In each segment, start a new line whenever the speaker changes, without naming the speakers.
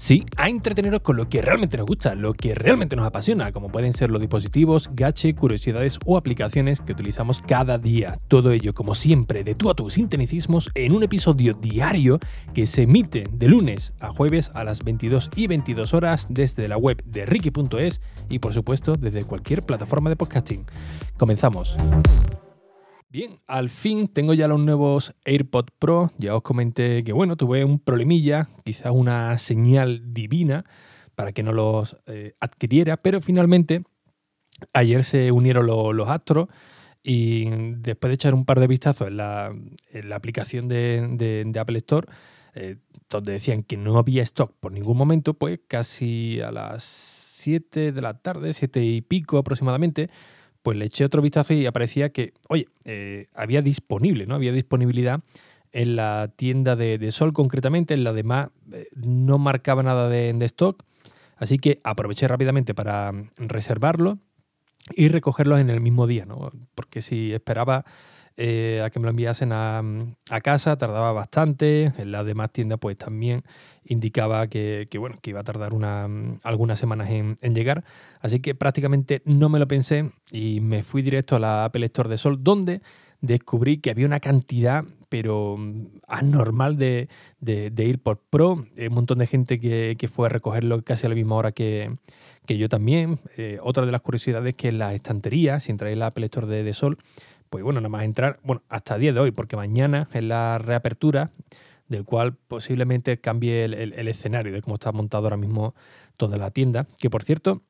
Sí, a entreteneros con lo que realmente nos gusta, lo que realmente nos apasiona, como pueden ser los dispositivos, gache, curiosidades o aplicaciones que utilizamos cada día. Todo ello, como siempre, de tú a tus sinteticismos en un episodio diario que se emite de lunes a jueves a las 22 y 22 horas desde la web de Ricky.es y por supuesto desde cualquier plataforma de podcasting. Comenzamos. Bien, al fin tengo ya los nuevos AirPods Pro. Ya os comenté que, bueno, tuve un problemilla, quizás una señal divina para que no los eh, adquiriera, pero finalmente ayer se unieron los astros y después de echar un par de vistazos en la, aplicación de, Apple Store, eh, donde decían que no había stock por ningún momento, pues casi a las 7 de la tarde, 7 y pico aproximadamente, pues le eché otro vistazo y aparecía que, oye, eh, había disponible, ¿no? Había disponibilidad en la tienda de, Sol concretamente, en la demás eh, no marcaba nada de, stock, así que aproveché rápidamente para reservarlo y recogerlos en el mismo día, ¿no? Porque si esperaba eh, a que me lo enviasen a, casa, tardaba bastante. En las demás tiendas, pues también indicaba que, bueno, que iba a tardar una, algunas semanas en, llegar. Así que prácticamente no me lo pensé y me fui directo a la Apple Store de Sol, donde descubrí que había una cantidad, pero anormal de, ir por Pro. Un montón de gente que, fue a recogerlo casi a la misma hora que, yo también. Eh, otra de las curiosidades es que en la estantería, si entráis la Apple Store de, de Sol, pues bueno, nada más entrar, bueno, hasta el día de hoy, porque mañana es la reapertura, del cual posiblemente cambie el, escenario de cómo está montado ahora mismo toda la tienda, que por cierto,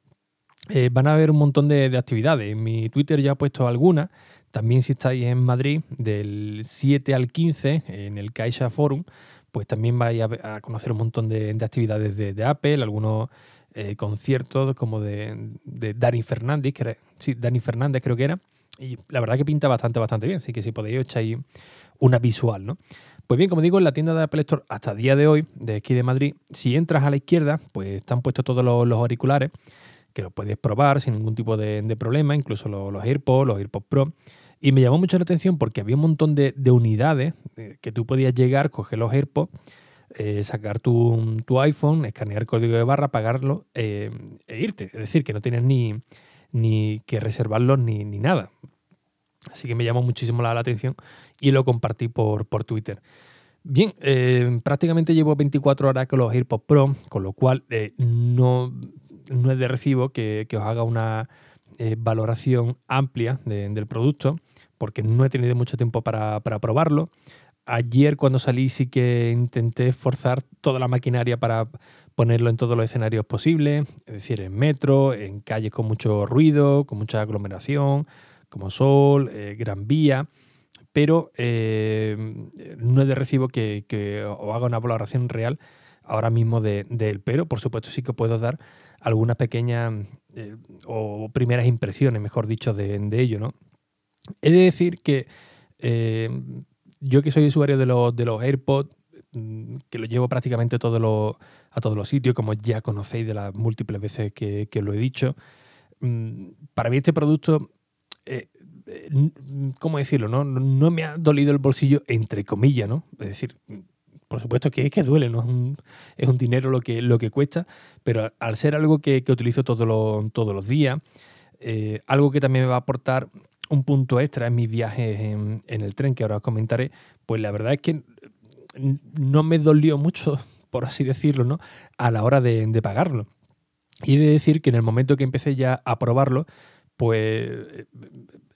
eh, van a haber un montón de, actividades. En mi Twitter ya he puesto algunas. También si estáis en Madrid, del 7 al 15, en el Caixa Forum, pues también vais a, conocer un montón de, actividades de, Apple, algunos eh, conciertos como de, de Dani Fernández, que sí, Dani Fernández creo que era, y la verdad que pinta bastante, bastante bien. Así que si podéis echáis una visual, ¿no? Pues bien, como digo, en la tienda de Apple Store hasta día de hoy, de aquí de Madrid, si entras a la izquierda, pues están puestos todos los, auriculares, que los puedes probar sin ningún tipo de, problema, incluso los, AirPods, los AirPods Pro. Y me llamó mucho la atención porque había un montón de, unidades eh, que tú podías llegar, coger los AirPods, eh, sacar tu, iPhone, escanear el código de barra, pagarlo eh, e irte. Es decir, que no tienes ni, ni que reservarlos ni, ni nada. Así que me llamó muchísimo la, atención y lo compartí por, por Twitter. Bien, eh, prácticamente llevo 24 horas con los AirPods Pro, con lo cual eh, no, no es de recibo que, os haga una eh, valoración amplia del producto, porque no he tenido mucho tiempo para, para, probarlo. Ayer cuando salí sí que intenté forzar toda la maquinaria para ponerlo en todos los escenarios posibles, es decir, en metro, en calles con mucho ruido, con mucha aglomeración, como Sol, eh, Gran Vía, pero eh, no es de recibo que, os haga una valoración real ahora mismo de, él, pero por supuesto sí que puedo dar algunas pequeñas eh, o primeras impresiones, mejor dicho, de, ello, ¿no? He de decir que yo que soy usuario de los, de los AirPods, que lo llevo prácticamente todo lo, a todos los sitios, como ya conocéis de las múltiples veces que, lo he dicho, mm, para mí este producto eh, eh, ¿cómo decirlo? No? no me ha dolido el bolsillo, entre comillas, ¿no? Es decir, por supuesto que es que duele, ¿no? Es un, dinero lo que, lo que cuesta, pero al ser algo que, utilizo todos los, todos los días, eh, algo que también me va a aportar un punto extra en mis viajes en, el tren, que ahora os comentaré, pues la verdad es que no me dolió mucho, por así decirlo, ¿no? A la hora de, de pagarlo. Y de decir que en el momento que empecé ya a probarlo, pues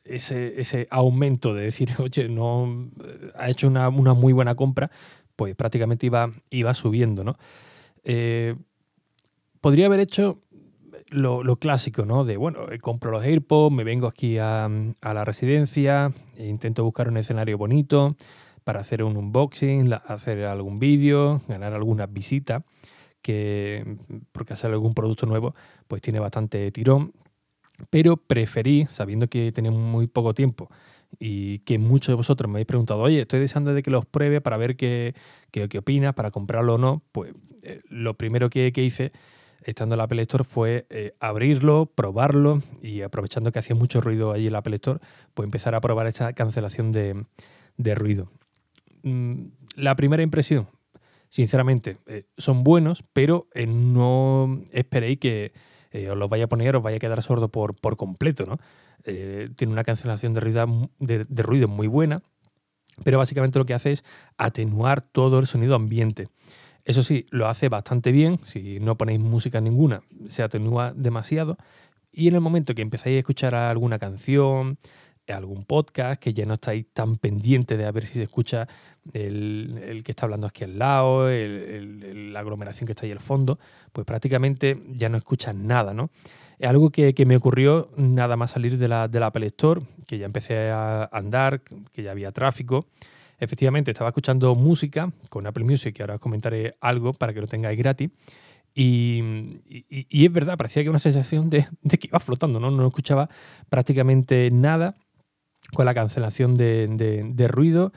ese, ese, aumento de decir, oye, no ha hecho una, muy buena compra, pues prácticamente iba, iba subiendo, ¿no? Eh, podría haber hecho lo, clásico, ¿no? De, bueno, eh, compro los AirPods, me vengo aquí a, la residencia, e intento buscar un escenario bonito para hacer un unboxing, hacer algún vídeo, ganar algunas visitas, que porque hacer algún producto nuevo, pues tiene bastante tirón pero preferí, sabiendo que tenía muy poco tiempo y que muchos de vosotros me habéis preguntado, oye, estoy deseando de que los pruebe para ver qué, qué, opinas, para comprarlo o no, pues eh, lo primero que, hice estando en la Apple Store fue eh, abrirlo, probarlo y aprovechando que hacía mucho ruido allí en la Apple Store, pues empezar a probar esa cancelación de, ruido. Mm, la primera impresión, sinceramente, eh, son buenos, pero eh, no esperéis que os los vaya a poner, os vaya a quedar sordo por, por completo, ¿no? tiene una cancelación de ruido, de ruido muy buena, pero básicamente lo que hace es atenuar todo el sonido ambiente. Eso sí, lo hace bastante bien, si no ponéis música ninguna, se atenúa demasiado. Y en el momento que empezáis a escuchar alguna canción, algún podcast, que ya no estáis tan pendientes de a ver si se escucha el, que está hablando aquí al lado, la aglomeración que está ahí al fondo, pues prácticamente ya no escuchas nada, ¿no? Es algo que, me ocurrió nada más salir de la, de la Apple Store, que ya empecé a andar, que ya había tráfico efectivamente estaba escuchando música con Apple Music, que ahora os comentaré algo para que lo tengáis gratis. Y, es verdad, parecía que una sensación de, que iba flotando, ¿no? No escuchaba prácticamente nada con la cancelación de, ruido.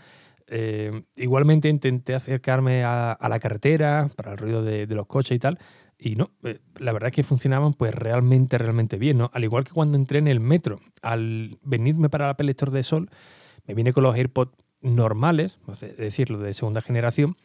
Eh, igualmente intenté acercarme a, la carretera para el ruido de, los coches y tal. Y no, eh, la verdad es que funcionaban pues realmente, realmente bien, ¿no? Al igual que cuando entré en el metro, al venirme para el Apple de Sol, me vine con los AirPods normales, es decir, los de segunda generación.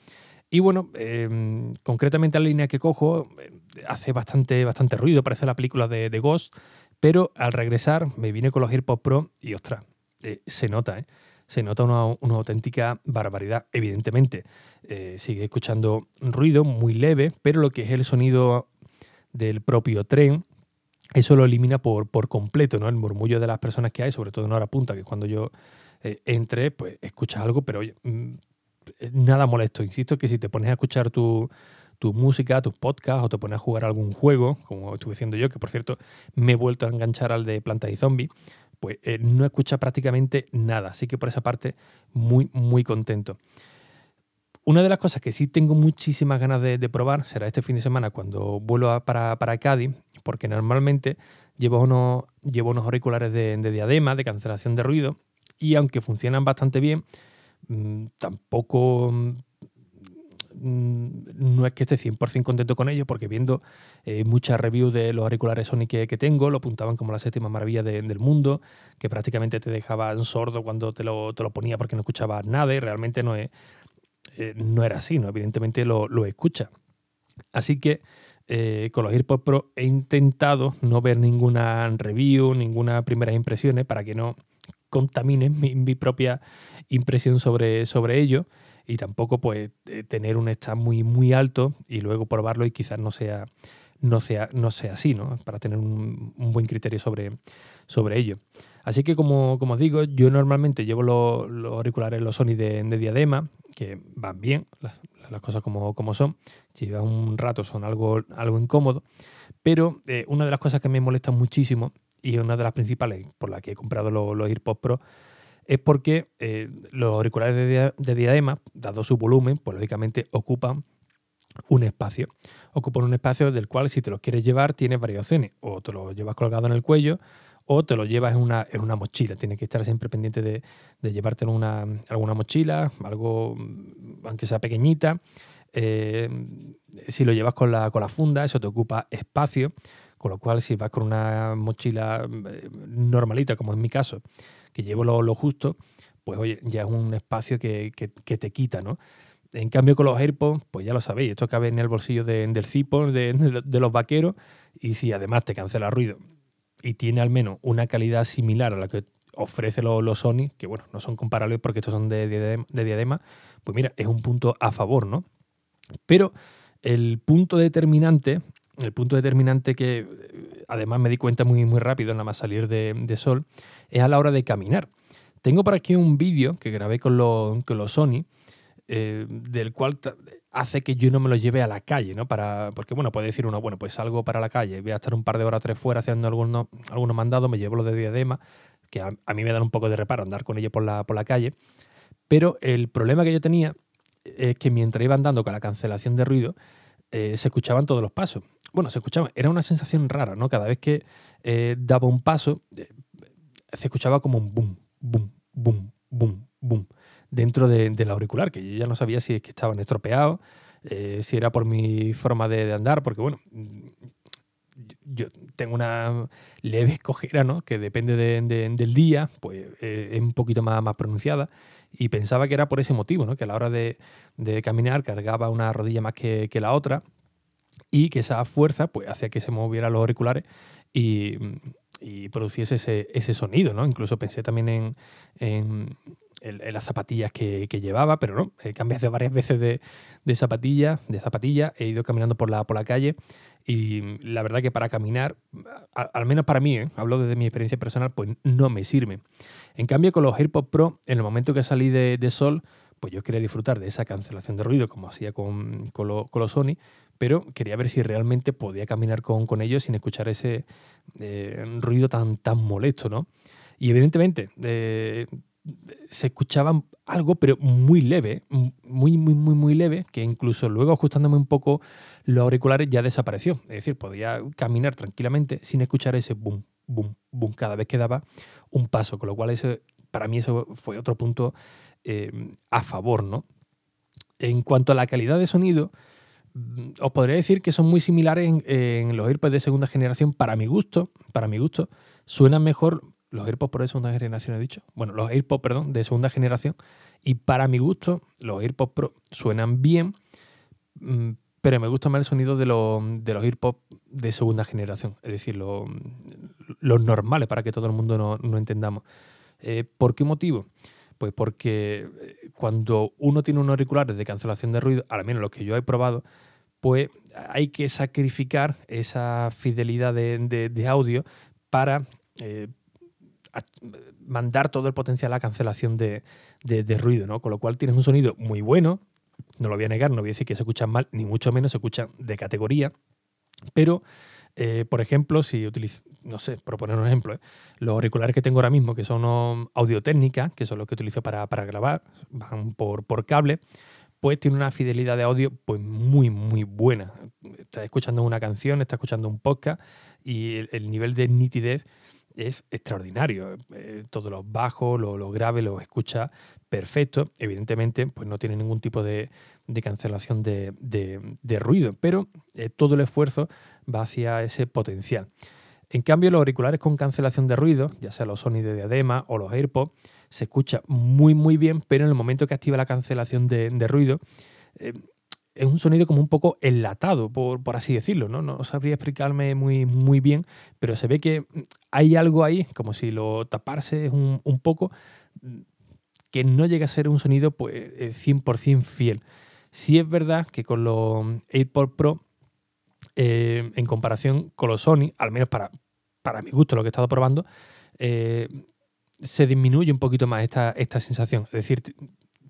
Y bueno, em, concretamente la línea que cojo eh, hace bastante, bastante ruido, parece la película de, de, Ghost, pero al regresar me vine con los AirPods Pro y ostras, eh, se nota, ¿eh? se nota una, auténtica barbaridad. Evidentemente, sigue escuchando ruido muy leve, pero lo que es el sonido del propio tren, eso lo elimina por, por completo, ¿no? El murmullo de las personas que hay, sobre todo en hora punta, que cuando yo eh, entre, pues escuchas algo, pero mm, nada molesto. Insisto que si te pones a escuchar tu, música, tus podcasts o te pones a jugar algún juego, como estuve diciendo yo, que por cierto me he vuelto a enganchar al de Plantas y Zombies, pues eh, no escucha prácticamente nada. Así que por esa parte, muy, muy contento. Una de las cosas que sí tengo muchísimas ganas de, probar será este fin de semana cuando vuelva para, para Cádiz, porque normalmente llevo unos, llevo unos auriculares de, de diadema, de cancelación de ruido, y aunque funcionan bastante bien, mm, tampoco mm, no es que esté 100% contento con ellos, porque viendo eh, muchas reviews de los auriculares Sony que, tengo, lo apuntaban como la séptima maravilla del mundo, que prácticamente te dejaban sordo cuando te lo, te lo ponía porque no escuchabas nada y realmente no, es, eh, no era así, ¿no? evidentemente lo, lo escucha. Así que eh, con los AirPods Pro he intentado no ver ninguna review, ninguna primeras impresiones para que no contamine mi, propia impresión sobre, sobre ello y tampoco pues eh, tener un estado muy muy alto y luego probarlo y quizás no sea no sea no sea así no para tener un, buen criterio sobre sobre ello. Así que como, como os digo yo normalmente llevo los, auriculares los Sony de, diadema que van bien las, cosas como, como son. Si llevan un rato son algo algo incómodo pero eh, una de las cosas que me molesta muchísimo y una de las principales por las que he comprado los, los AirPods Pro es porque eh, los auriculares de, diadema, dado su volumen, pues lógicamente ocupan un espacio. Ocupan un espacio del cual si te los quieres llevar tienes varias opciones. O te lo llevas colgado en el cuello o te lo llevas en una, mochila. Tienes que estar siempre pendiente de, de llevarte en una, alguna mochila, algo aunque sea pequeñita. Eh, si lo llevas con la, con la funda, eso te ocupa espacio. Con lo cual, si vas con una mochila eh, normalita, como en mi caso, que llevo lo, justo, pues oye, ya es un espacio que, te quita, ¿no? En cambio, con los AirPods, pues ya lo sabéis, esto cabe en el bolsillo del cipo, de, los vaqueros, y si además te cancela ruido y tiene al menos una calidad similar a la que ofrece los, Sony, que bueno, no son comparables porque estos son de, de diadema, pues mira, es un punto a favor, ¿no? Pero el punto determinante el punto determinante que eh, además me di cuenta muy, muy rápido nada más salir de, sol es a la hora de caminar. Tengo por aquí un vídeo que grabé con los, con Sony, eh, del cual hace que yo no me lo lleve a la calle, ¿no? Para, porque, bueno, puede decir uno, bueno, pues salgo para la calle, voy a estar un par de horas tres fuera haciendo algunos, algunos mandados, me llevo los de diadema, que a, mí me dan un poco de reparo andar con ellos por la, por la calle. Pero el problema que yo tenía es que mientras iba andando con la cancelación de ruido, eh, se escuchaban todos los pasos. Bueno, se escuchaba, era una sensación rara, ¿no? Cada vez que eh, daba un paso, eh, se escuchaba como un boom, boom, boom, boom, boom, dentro del auricular, que yo ya no sabía si es que estaban estropeados, si era por mi forma de, andar, porque bueno, yo tengo una leve escojera, ¿no? Que depende del día, pues es un poquito más pronunciada. Y pensaba que era por ese motivo, ¿no? Que a la hora de, caminar cargaba una rodilla más que, la otra y que esa fuerza pues hacía que se movieran los auriculares y, produciese ese, sonido, ¿no? Incluso pensé también en, las zapatillas que, llevaba, pero no, he cambiado varias veces de, de zapatilla, de zapatilla, he ido caminando por la, por la calle y la verdad que para caminar, al menos para mí, ¿eh? hablo desde mi experiencia personal, pues no me sirve. En cambio, con los AirPods Pro, en el momento que salí de, sol, pues yo quería disfrutar de esa cancelación de ruido como hacía con, con, los Sony, pero quería ver si realmente podía caminar con, con ellos sin escuchar ese eh, ruido tan, tan molesto, ¿no? Y evidentemente, eh, se escuchaba algo, pero muy leve, muy, muy, muy, muy leve, que incluso luego ajustándome un poco los auriculares ya desapareció. Es decir, podía caminar tranquilamente sin escuchar ese boom, boom, boom cada vez que daba un paso, con lo cual para mí eso fue otro punto eh, a favor, ¿no? En cuanto a la calidad de sonido, mm, os podría decir que son muy similares en, los AirPods de segunda generación para mi gusto, para mi gusto, suenan mejor los AirPods Pro de segunda generación he dicho, bueno, los AirPods, perdón, de segunda generación, y para mi gusto, los AirPods Pro suenan bien, mm, pero me gusta más el sonido de, los, de los AirPods de segunda generación, es decir, los, normales, para que todo el mundo no, no entendamos. Eh, ¿Por qué motivo? Pues porque eh, cuando uno tiene unos auriculares de cancelación de ruido, al menos los que yo he probado, pues hay que sacrificar esa fidelidad de, audio para eh, mandar todo el potencial a cancelación de, ruido, ¿no? Con lo cual tienes un sonido muy bueno, no lo voy a negar, no voy a decir que se escuchan mal, ni mucho menos se escuchan de categoría, pero, eh, por ejemplo, si utilizo, no sé, por poner un ejemplo, ¿eh? los auriculares que tengo ahora mismo, que son audio técnica, que son los que utilizo para, grabar, van por, por cable, pues tiene una fidelidad de audio pues muy, muy buena. Estás escuchando una canción, estás escuchando un podcast y el nivel de nitidez es extraordinario. Eh, todos los bajos, los lo graves, los escucha perfecto. Evidentemente, pues no tiene ningún tipo de, cancelación de, ruido, pero eh, todo el esfuerzo va hacia ese potencial. En cambio, los auriculares con cancelación de ruido, ya sea los Sony de diadema o los AirPods, se escucha muy muy bien, pero en el momento que activa la cancelación de, ruido, eh, es un sonido como un poco enlatado, por, por, así decirlo, ¿no? No sabría explicarme muy, muy bien, pero se ve que hay algo ahí, como si lo taparse un, un poco, que no llega a ser un sonido pues, 100% eh, fiel. Sí es verdad que con los AirPods Pro, eh, en comparación con los Sony, al menos para, para mi gusto, lo que he estado probando, eh, se disminuye un poquito más esta, esta sensación. Es decir,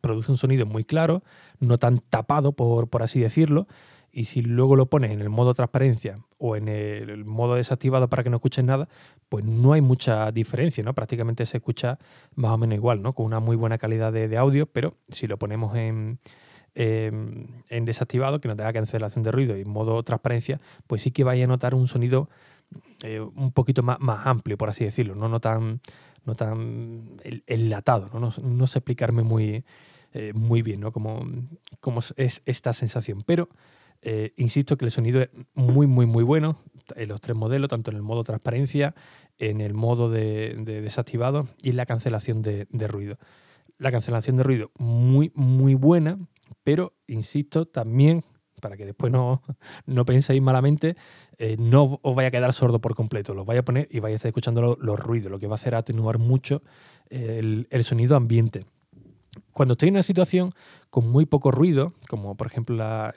produce un sonido muy claro, no tan tapado, por, por así decirlo, y si luego lo pones en el modo transparencia o en el modo desactivado para que no escuches nada, pues no hay mucha diferencia, ¿no? Prácticamente se escucha más o menos igual, ¿no? Con una muy buena calidad de, audio, pero si lo ponemos en, en, desactivado, que no tenga cancelación de ruido y modo transparencia, pues sí que vais a notar un sonido eh, un poquito más, amplio, por así decirlo, no, tan, no tan enlatado, ¿no? No, no sé explicarme muy, eh, muy bien, ¿no? Como, es esta sensación. Pero eh, insisto que el sonido es muy, muy, muy bueno en los tres modelos, tanto en el modo transparencia, en el modo de, desactivado y en la cancelación de, ruido. La cancelación de ruido muy, muy buena, pero insisto también, para que después no, no penséis malamente, eh, no os vaya a quedar sordo por completo, lo vaya a poner y vaya a estar escuchando los, ruidos, lo que va a hacer atenuar mucho el sonido ambiente. Cuando estoy en una situación con muy poco ruido, como por ejemplo la,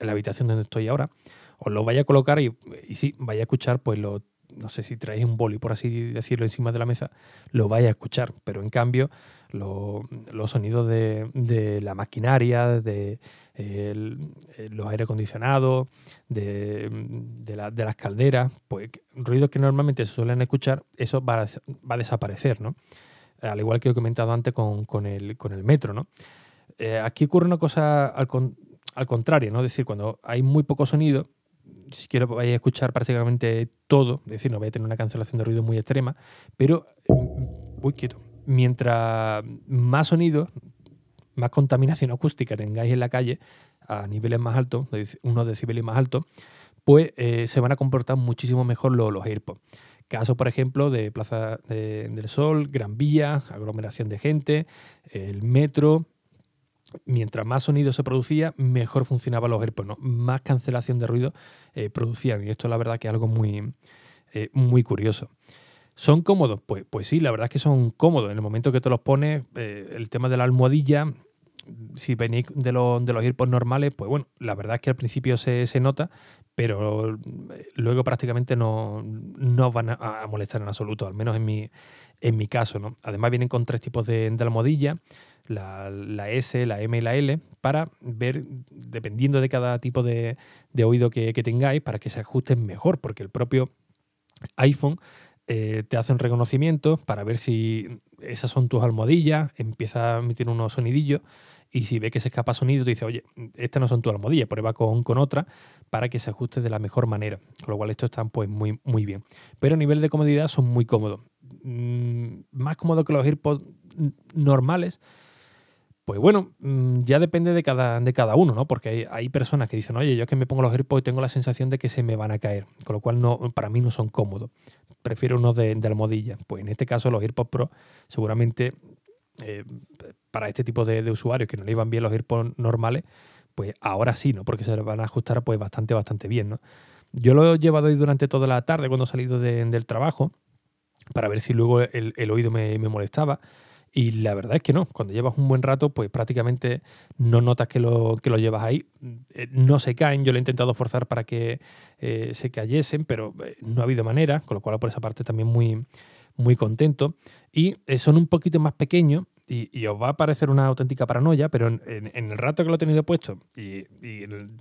habitación donde estoy ahora, os lo vaya a colocar y, sí, vaya a escuchar, pues lo, no sé si traéis un boli, por así decirlo, encima de la mesa, lo vaya a escuchar. Pero en cambio, los sonidos de, la maquinaria, de los aire acondicionados, de, las calderas, pues ruidos que normalmente se suelen escuchar, eso va a, desaparecer, ¿no? al igual que he comentado antes con, el, metro, ¿no? Eh, aquí ocurre una cosa al, contrario, ¿no? Es decir, cuando hay muy poco sonido, si quiero vais a escuchar prácticamente todo, es decir, no voy a tener una cancelación de ruido muy extrema, pero, uy, quieto, mientras más sonido, más contaminación acústica tengáis en la calle, a niveles más altos, unos decibeles más altos, pues eh, se van a comportar muchísimo mejor los, los AirPods. Caso, por ejemplo, de Plaza del Sol, Gran Vía, aglomeración de gente, el metro. Mientras más sonido se producía, mejor funcionaban los AirPods, más cancelación de ruido eh, producían. Y esto la verdad que es algo muy, eh, muy curioso. ¿Son cómodos? Pues, pues sí, la verdad es que son cómodos. En el momento que te los pones, eh, el tema de la almohadilla, si venís de, los, de los AirPods normales, pues bueno, la verdad es que al principio se, se nota, pero eh, luego prácticamente no, no van a, molestar en absoluto, al menos en mi, en mi caso. ¿no? Además vienen con tres tipos de, de almohadilla, la, la, S, la M y la L, para ver, dependiendo de cada tipo de, de oído que, que, tengáis, para que se ajusten mejor, porque el propio iPhone eh, te hace un reconocimiento para ver si esas son tus almohadillas, empieza a emitir unos sonidillos y si ve que se escapa sonido, te dice, oye, estas no son tu almohadilla, prueba con, con otra para que se ajuste de la mejor manera. Con lo cual, estos están pues muy, muy bien. Pero a nivel de comodidad son muy cómodos. Mm, más cómodos que los AirPods normales. Pues bueno, mm, ya depende de cada, de cada uno, ¿no? Porque hay, personas que dicen, oye, yo es que me pongo los AirPods y tengo la sensación de que se me van a caer. Con lo cual, no, para mí no son cómodos. Prefiero unos de, de almohadilla. Pues en este caso, los AirPods Pro seguramente eh, para este tipo de, usuarios que no le iban bien los AirPods normales, pues ahora sí, ¿no? Porque se van a ajustar pues bastante, bastante bien, ¿no? Yo lo he llevado hoy durante toda la tarde cuando he salido del trabajo para ver si luego el, oído me, molestaba. Y la verdad es que no, cuando llevas un buen rato, pues prácticamente no notas que lo, que lo llevas ahí. Eh, no se caen, yo lo he intentado forzar para que eh, se cayesen, pero no ha habido manera, con lo cual por esa parte también muy, muy contento. Y eh, son un poquito más pequeños y, os va a parecer una auténtica paranoia, pero en, el rato que lo he tenido puesto y,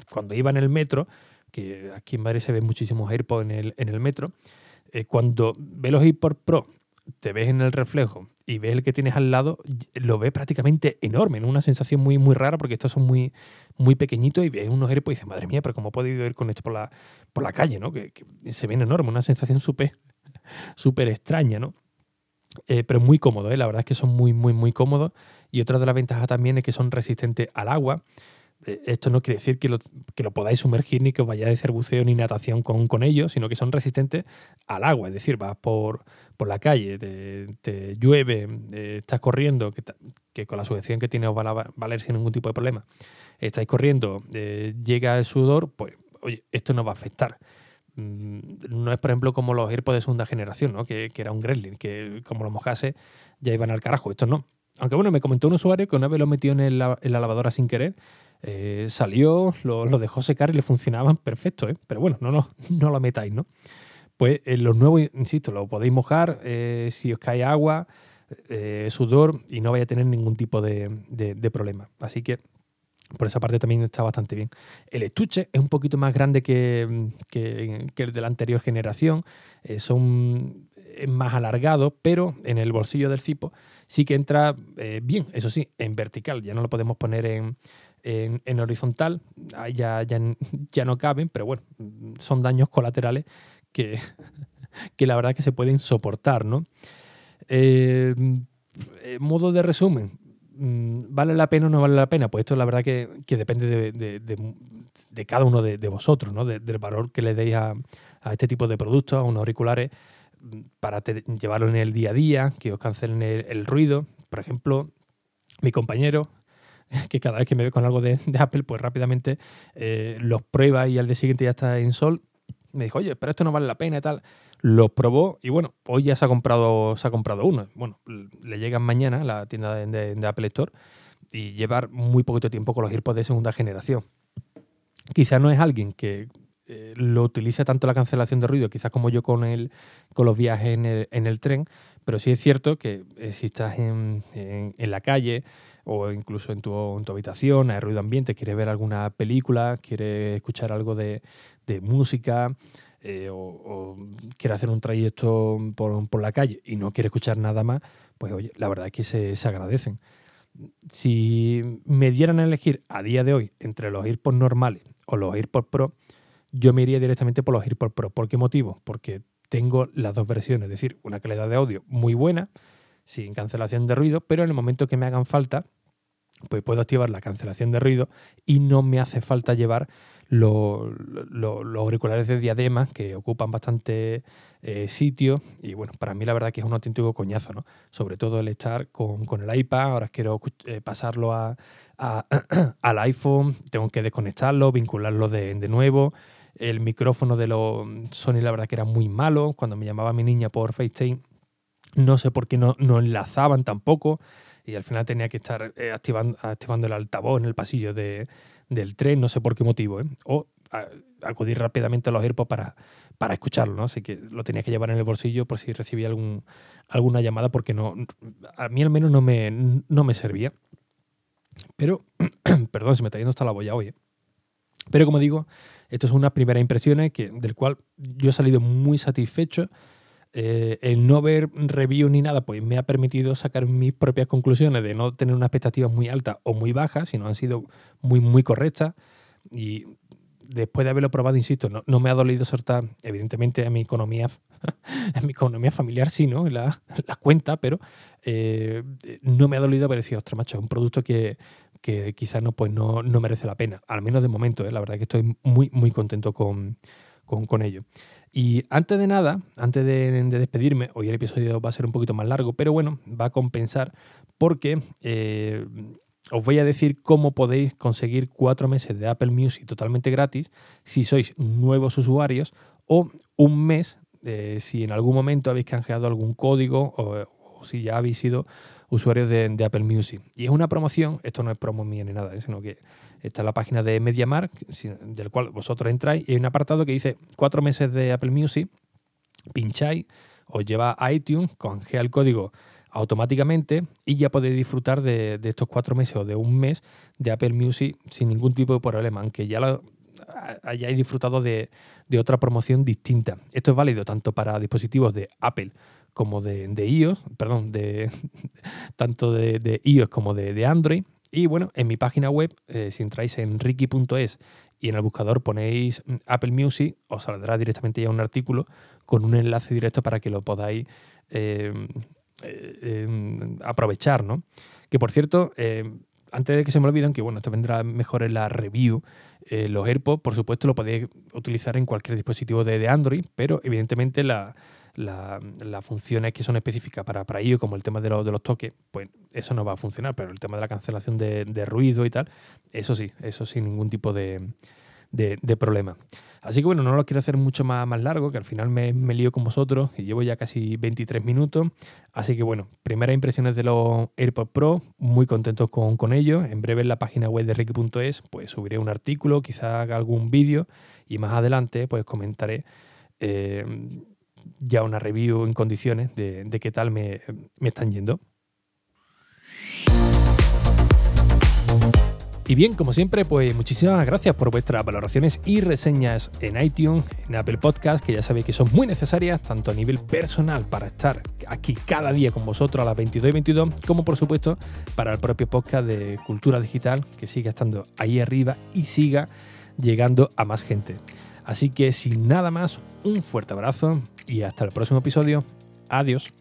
cuando iba en el metro, que aquí en Madrid se ven muchísimos AirPods en el, en el metro, eh, cuando ves los AirPods Pro, te ves en el reflejo y ves el que tienes al lado, lo ves prácticamente enorme, una sensación muy, muy rara porque estos son muy, muy pequeñitos y ves unos AirPods y dices, madre mía, pero ¿cómo he podido ir con esto por la, por la calle? ¿no? Que, se ven enormes, una sensación súper súper extraña, ¿no? Eh, pero muy cómodo, ¿eh? la verdad es que son muy, muy, muy cómodos. Y otra de las ventajas también es que son resistentes al agua. Eh, esto no quiere decir que lo, que lo, podáis sumergir ni que os vayáis a hacer buceo ni natación con, con, ellos, sino que son resistentes al agua. Es decir, vas por, por la calle, te, llueve, eh, estás corriendo, que, con la sujeción que tiene os va a valer sin ningún tipo de problema. Estáis corriendo, llega el sudor, pues oye, esto no va a afectar. Mm, no es, por ejemplo, como los AirPods de segunda generación, ¿no? que, era un Gremlin, que como lo mojase ya iban al carajo. Esto no. Aunque bueno, me comentó un usuario que una vez lo metió en, la lavadora sin querer, eh, salió, lo, dejó secar y le funcionaban perfecto, ¿eh? Pero bueno, no, no, no lo metáis, ¿no? Pues en los nuevos, insisto, lo podéis mojar eh, si os cae agua, sudor y no vaya a tener ningún tipo de, de problema. Así que por esa parte también está bastante bien. El estuche es un poquito más grande que, el de la anterior generación. Eh, son, es más alargado, pero en el bolsillo del cipo sí que entra eh, bien, eso sí, en vertical. Ya no lo podemos poner en, en, horizontal. ya, ya, ya, no caben, pero bueno, son daños colaterales que, que la verdad que se pueden soportar, ¿no? Eh, modo de resumen, Mm, ¿vale la pena o no vale la pena? Pues esto la verdad que, depende de, cada uno de, vosotros, ¿no? del valor que le deis a, este tipo de productos, a unos auriculares, mm, para llevarlo en el día a día, que os cancelen el, ruido. Por ejemplo, mi compañero, que cada vez que me ve con algo de, Apple, pues rápidamente eh, los prueba y al día siguiente ya está en sol, me dijo, oye, pero esto no vale la pena y tal. Lo probó y bueno, hoy ya se ha comprado, se ha comprado uno. Bueno, le llegan mañana a la tienda de, Apple Store y llevar muy poquito tiempo con los AirPods de segunda generación. Quizás no es alguien que eh, lo utilice tanto la cancelación de ruido, quizás como yo con, el, con los viajes en el, en el tren, pero sí es cierto que eh, si estás en, en, la calle o incluso en tu, en tu, habitación, hay ruido ambiente, quieres ver alguna película, quieres escuchar algo de, de música, eh, o, quiere hacer un trayecto por, la calle y no quiere escuchar nada más, pues oye, la verdad es que se, agradecen. Si me dieran a elegir a día de hoy entre los AirPods normales o los AirPods Pro, yo me iría directamente por los AirPods Pro. ¿Por qué motivo? Porque tengo las dos versiones, es decir, una calidad de audio muy buena, sin cancelación de ruido, pero en el momento que me hagan falta, pues puedo activar la cancelación de ruido y no me hace falta llevar los, auriculares de diadema que ocupan bastante eh, sitio. Y bueno, para mí la verdad que es un auténtico coñazo, ¿no? Sobre todo el estar con, el iPad, ahora quiero eh, pasarlo a, al iPhone, tengo que desconectarlo, vincularlo de, de nuevo. El micrófono de los Sony la verdad que era muy malo, cuando me llamaba mi niña por FaceTime no sé por qué no, no enlazaban tampoco y al final tenía que estar eh, activando, activando el altavoz en el pasillo de, del tren, no sé por qué motivo, ¿eh? o acudir rápidamente a los AirPods para, para escucharlo, ¿no? Así que lo tenía que llevar en el bolsillo por si recibía algún, alguna llamada, porque no, a mí al menos no me, no me servía. Pero, perdón, se me está yendo hasta la boya hoy. ¿eh? Pero como digo, esto es una primera impresiones que, del cual yo he salido muy satisfecho eh, el no ver review ni nada, pues me ha permitido sacar mis propias conclusiones de no tener unas expectativas muy altas o muy bajas, sino han sido muy, muy correctas. Y después de haberlo probado, insisto, no, me ha dolido soltar, evidentemente, a mi economía, en mi economía familiar, sí, ¿no? En la, cuenta, pero eh, no me ha dolido haber decidido, ostras, macho, es un producto que, quizás no, pues no, merece la pena, al menos de momento, ¿eh? la verdad que estoy muy, muy contento con, con ello. Y antes de nada, antes de, despedirme, hoy el episodio va a ser un poquito más largo, pero bueno, va a compensar porque eh, os voy a decir cómo podéis conseguir cuatro meses de Apple Music totalmente gratis si sois nuevos usuarios o un mes eh, si en algún momento habéis canjeado algún código o, si ya habéis sido usuarios de, Apple Music. Y es una promoción, esto no es promo mía ni nada, sino que Está la página de MediaMark, del cual vosotros entráis, y hay un apartado que dice cuatro meses de Apple Music, pincháis, os lleva a iTunes, congea el código automáticamente y ya podéis disfrutar de, estos cuatro meses o de un mes de Apple Music sin ningún tipo de problema, aunque ya lo hayáis disfrutado de, otra promoción distinta. Esto es válido tanto para dispositivos de Apple como de, iOS, perdón, de tanto de, iOS como de Android. Y bueno, en mi página web, eh, si entráis en ricky.es y en el buscador ponéis mm, Apple Music, os saldrá directamente ya un artículo con un enlace directo para que lo podáis eh, em, aprovechar, ¿no? Que por cierto, antes de que se me olviden, que bueno, esto vendrá mejor en la review, eh, los AirPods, por supuesto, lo podéis utilizar en cualquier dispositivo de Android, pero evidentemente la, las funciones que son específicas para, para ello, como el tema de, de, los toques, pues eso no va a funcionar, pero el tema de la cancelación de, ruido y tal, eso sí, eso sin ningún tipo de, problema. Así que bueno, no lo quiero hacer mucho más, más largo, que al final me, me, lío con vosotros y llevo ya casi 23 minutos. Así que bueno, primeras impresiones de los AirPods Pro, muy contentos con, con ellos. En breve en la página web de Ricky.es pues subiré un artículo, quizá haga algún vídeo y más adelante pues comentaré eh, ya una review en condiciones de, qué tal me, están yendo. Y bien, como siempre, pues muchísimas gracias por vuestras valoraciones y reseñas en iTunes, en Apple Podcast, que ya sabéis que son muy necesarias, tanto a nivel personal para estar aquí cada día con vosotros a las 22 y 22, como por supuesto para el propio podcast de Cultura Digital, que siga estando ahí arriba y siga llegando a más gente. Así que sin nada más, un fuerte abrazo y hasta el próximo episodio. Adiós.